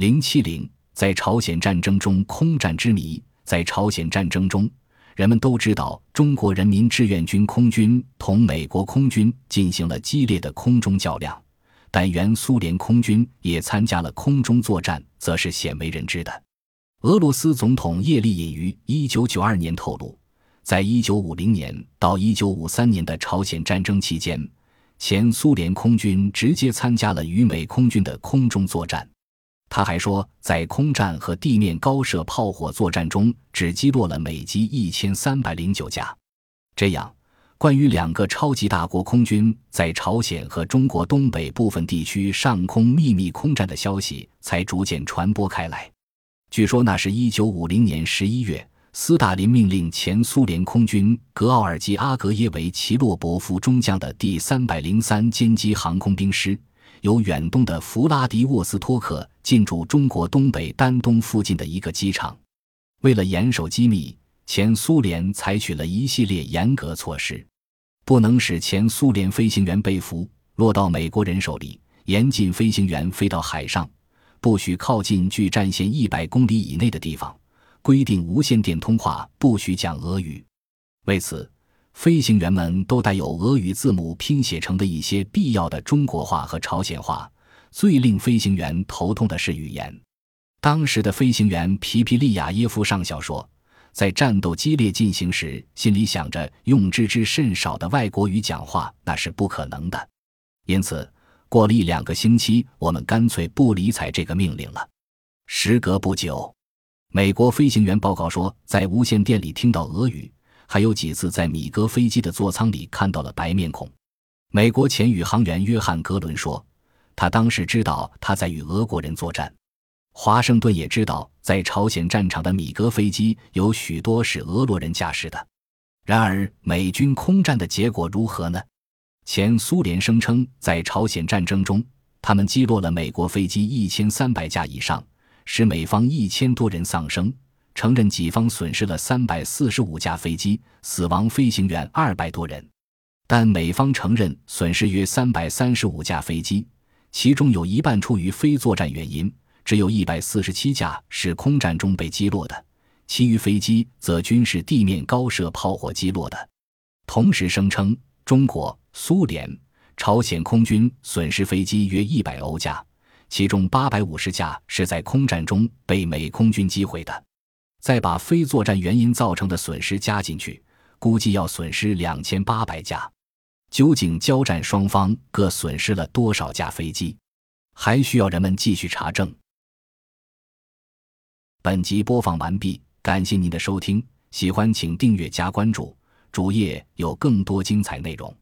零七零，在朝鲜战争中空战之谜。在朝鲜战争中，人们都知道中国人民志愿军空军同美国空军进行了激烈的空中较量，但原苏联空军也参加了空中作战，则是鲜为人知的。俄罗斯总统叶利钦于一九九二年透露，在一九五零年到一九五三年的朝鲜战争期间，前苏联空军直接参加了与美空军的空中作战。他还说，在空战和地面高射炮火作战中，只击落了美机一千三百零九架。这样，关于两个超级大国空军在朝鲜和中国东北部分地区上空秘密空战的消息才逐渐传播开来。据说，那是一九五零年十一月，斯大林命令前苏联空军格奥尔基·阿格耶维奇洛伯夫中将的第三百零三歼击航空兵师。由远东的弗拉迪沃斯托克进驻中国东北丹东附近的一个机场，为了严守机密，前苏联采取了一系列严格措施，不能使前苏联飞行员被俘，落到美国人手里；严禁飞行员飞到海上，不许靠近距战线一百公里以内的地方；规定无线电通话不许讲俄语。为此。飞行员们都带有俄语字母拼写成的一些必要的中国话和朝鲜话。最令飞行员头痛的是语言。当时的飞行员皮皮利亚耶夫上校说，在战斗激烈进行时，心里想着用知之甚少的外国语讲话那是不可能的。因此，过了一两个星期，我们干脆不理睬这个命令了。时隔不久，美国飞行员报告说，在无线电里听到俄语。还有几次在米格飞机的座舱里看到了白面孔。美国前宇航员约翰·格伦说，他当时知道他在与俄国人作战。华盛顿也知道，在朝鲜战场的米格飞机有许多是俄罗人驾驶的。然而，美军空战的结果如何呢？前苏联声称，在朝鲜战争中，他们击落了美国飞机一千三百架以上，使美方一千多人丧生。承认己方损失了三百四十五架飞机，死亡飞行员二百多人，但美方承认损失约三百三十五架飞机，其中有一半出于非作战原因，只有一百四十七架是空战中被击落的，其余飞机则均是地面高射炮火击落的。同时声称，中国、苏联、朝鲜空军损失飞机约一百欧架，其中八百五十架是在空战中被美空军击毁的。再把非作战原因造成的损失加进去，估计要损失两千八百架。究竟交战双方各损失了多少架飞机，还需要人们继续查证。本集播放完毕，感谢您的收听，喜欢请订阅加关注，主页有更多精彩内容。